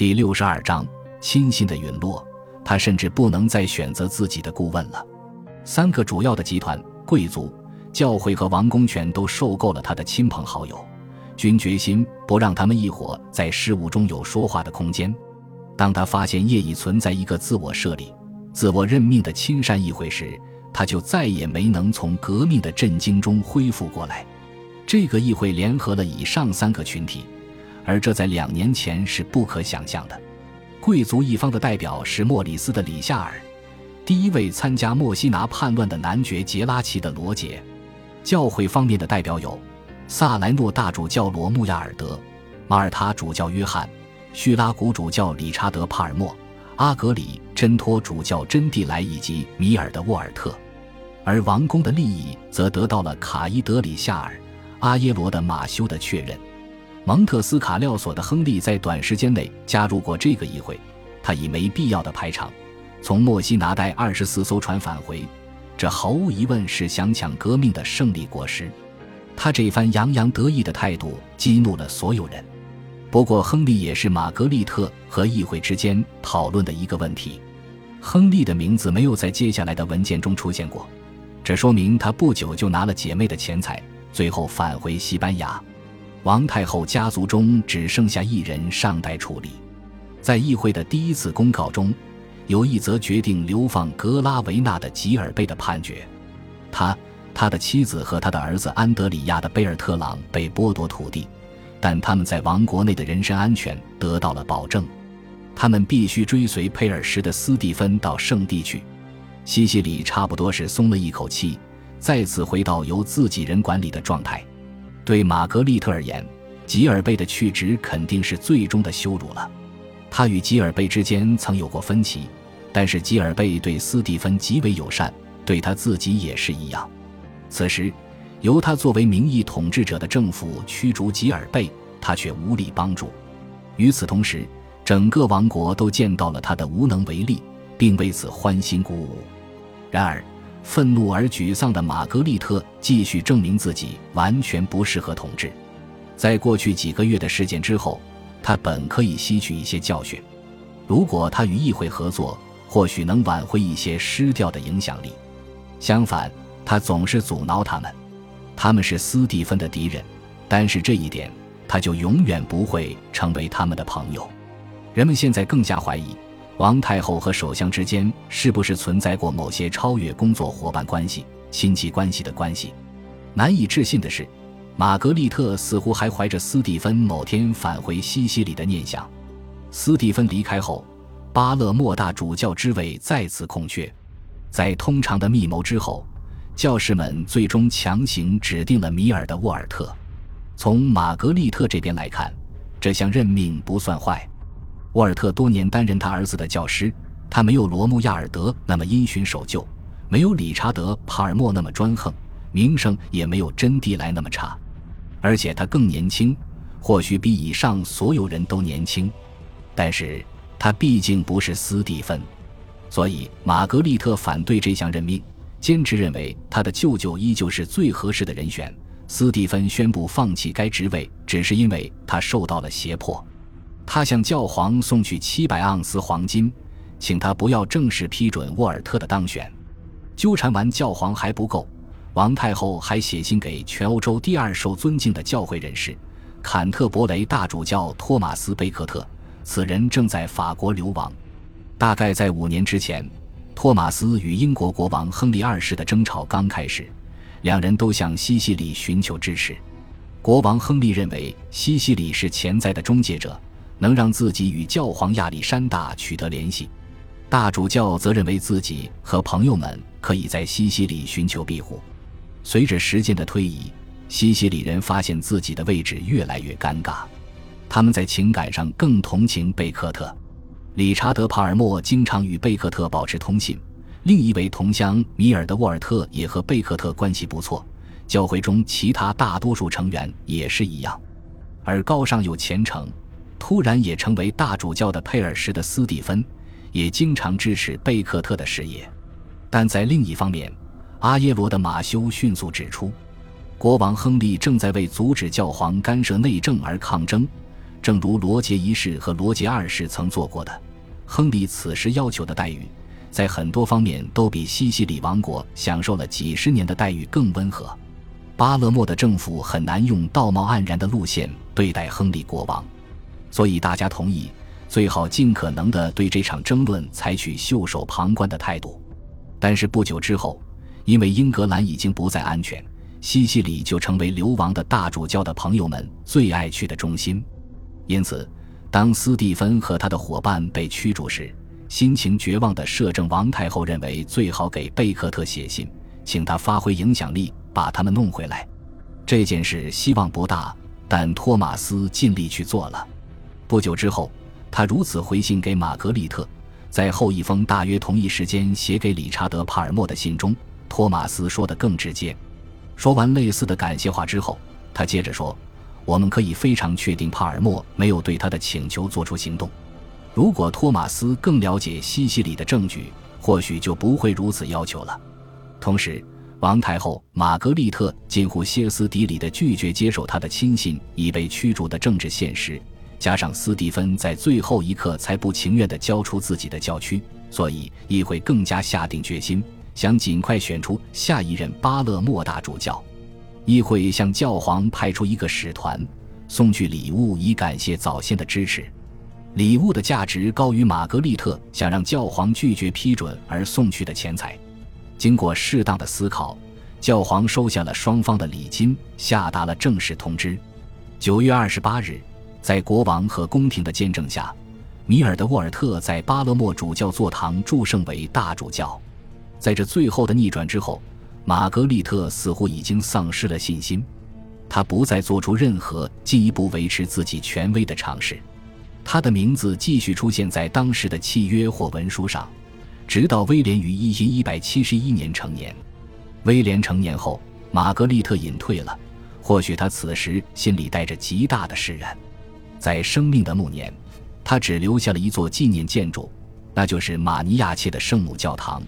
第六十二章亲信的陨落，他甚至不能再选择自己的顾问了。三个主要的集团、贵族、教会和王公权都受够了他的亲朋好友，均决心不让他们一伙在事务中有说话的空间。当他发现业已存在一个自我设立、自我任命的亲善议会时，他就再也没能从革命的震惊中恢复过来。这个议会联合了以上三个群体。而这在两年前是不可想象的。贵族一方的代表是莫里斯的里夏尔，第一位参加墨西拿叛乱的男爵杰拉奇的罗杰。教会方面的代表有萨莱诺大主教罗穆亚尔德、马耳他主教约翰、叙拉古主教理查德帕尔默、阿格里真托主教真蒂莱以及米尔的沃尔特。而王宫的利益则得到了卡伊德里夏尔、阿耶罗的马修的确认。蒙特斯卡廖索的亨利在短时间内加入过这个议会，他以没必要的排场，从墨西拿带二十四艘船返回，这毫无疑问是想抢革命的胜利果实。他这番洋洋得意的态度激怒了所有人。不过，亨利也是玛格丽特和议会之间讨论的一个问题。亨利的名字没有在接下来的文件中出现过，这说明他不久就拿了姐妹的钱财，最后返回西班牙。王太后家族中只剩下一人尚待处理。在议会的第一次公告中，有一则决定流放格拉维纳的吉尔贝的判决。他、他的妻子和他的儿子安德里亚的贝尔特朗被剥夺土地，但他们在王国内的人身安全得到了保证。他们必须追随佩尔什的斯蒂芬到圣地去。西西里差不多是松了一口气，再次回到由自己人管理的状态。对玛格丽特而言，吉尔贝的去职肯定是最终的羞辱了。他与吉尔贝之间曾有过分歧，但是吉尔贝对斯蒂芬极为友善，对他自己也是一样。此时，由他作为名义统治者的政府驱逐吉尔贝，他却无力帮助。与此同时，整个王国都见到了他的无能为力，并为此欢欣鼓舞。然而，愤怒而沮丧的玛格丽特继续证明自己完全不适合统治。在过去几个月的事件之后，他本可以吸取一些教训。如果他与议会合作，或许能挽回一些失掉的影响力。相反，他总是阻挠他们。他们是斯蒂芬的敌人，但是这一点他就永远不会成为他们的朋友。人们现在更加怀疑。王太后和首相之间是不是存在过某些超越工作伙伴关系、亲戚关系的关系？难以置信的是，玛格丽特似乎还怀着斯蒂芬某天返回西西里的念想。斯蒂芬离开后，巴勒莫大主教之位再次空缺。在通常的密谋之后，教士们最终强行指定了米尔的沃尔特。从玛格丽特这边来看，这项任命不算坏。沃尔特多年担任他儿子的教师，他没有罗穆亚尔德那么因循守旧，没有理查德帕尔默那么专横，名声也没有真蒂莱那么差，而且他更年轻，或许比以上所有人都年轻，但是他毕竟不是斯蒂芬，所以玛格丽特反对这项任命，坚持认为他的舅舅依旧是最合适的人选。斯蒂芬宣布放弃该职位，只是因为他受到了胁迫。他向教皇送去七百盎司黄金，请他不要正式批准沃尔特的当选。纠缠完教皇还不够，王太后还写信给全欧洲第二受尊敬的教会人士——坎特伯雷大主教托马斯·贝克特。此人正在法国流亡。大概在五年之前，托马斯与英国国王亨利二世的争吵刚开始，两人都向西西里寻求支持。国王亨利认为西西里是潜在的终结者。能让自己与教皇亚历山大取得联系，大主教则认为自己和朋友们可以在西西里寻求庇护。随着时间的推移，西西里人发现自己的位置越来越尴尬，他们在情感上更同情贝克特。理查德·帕尔默经常与贝克特保持通信，另一位同乡米尔德沃尔特也和贝克特关系不错。教会中其他大多数成员也是一样，而高尚又虔诚。突然也成为大主教的佩尔什的斯蒂芬，也经常支持贝克特的事业。但在另一方面，阿耶罗的马修迅速指出，国王亨利正在为阻止教皇干涉内政而抗争，正如罗杰一世和罗杰二世曾做过的。亨利此时要求的待遇，在很多方面都比西西里王国享受了几十年的待遇更温和。巴勒莫的政府很难用道貌岸然的路线对待亨利国王，所以大家同意最好尽可能的对这场争论采取袖手旁观的态度。但是不久之后，因为英格兰已经不再安全，西西里就成为流亡的大主教的朋友们最爱去的中心，因此。当斯蒂芬和他的伙伴被驱逐时，心情绝望的摄政王太后认为最好给贝克特写信，请他发挥影响力把他们弄回来。这件事希望不大，但托马斯尽力去做了。不久之后，他如此回信给玛格丽特，在后一封大约同一时间写给理查德·帕尔默的信中，托马斯说的更直接。说完类似的感谢话之后，他接着说。我们可以非常确定，帕尔默没有对他的请求做出行动。如果托马斯更了解西西里的证据，或许就不会如此要求了。同时，王太后玛格丽特近乎歇斯底里地拒绝接受他的亲信已被驱逐的政治现实，加上斯蒂芬在最后一刻才不情愿地交出自己的教区，所以议会更加下定决心，想尽快选出下一任巴勒莫大主教。议会向教皇派出一个使团，送去礼物以感谢早先的支持。礼物的价值高于玛格丽特想让教皇拒绝批准而送去的钱财。经过适当的思考，教皇收下了双方的礼金，下达了正式通知。九月二十八日，在国王和宫廷的见证下，米尔德沃尔特在巴勒莫主教座堂祝圣为大主教。在这最后的逆转之后。玛格丽特似乎已经丧失了信心，她不再做出任何进一步维持自己权威的尝试。她的名字继续出现在当时的契约或文书上，直到威廉于一千一百七十一年成年。威廉成年后，玛格丽特隐退了。或许他此时心里带着极大的释然。在生命的暮年，他只留下了一座纪念建筑，那就是马尼亚切的圣母教堂。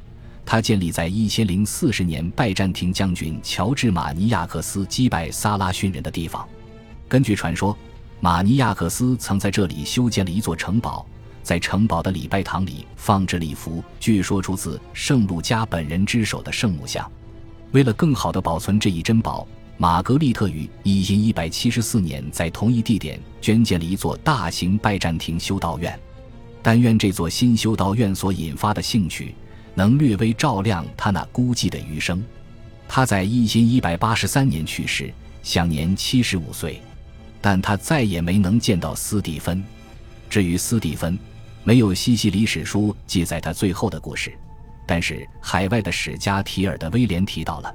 他建立在一千零四十年拜占庭将军乔治马尼亚克斯击败萨拉逊人的地方。根据传说，马尼亚克斯曾在这里修建了一座城堡，在城堡的礼拜堂里放置了一幅据说出自圣路加本人之手的圣母像。为了更好地保存这一珍宝，玛格丽特于一千一百七十四年在同一地点捐建了一座大型拜占庭修道院。但愿这座新修道院所引发的兴趣。能略微照亮他那孤寂的余生。他在一千一百八十三年去世，享年七十五岁。但他再也没能见到斯蒂芬。至于斯蒂芬，没有西西里史书记载他最后的故事，但是海外的史家提尔的威廉提到了。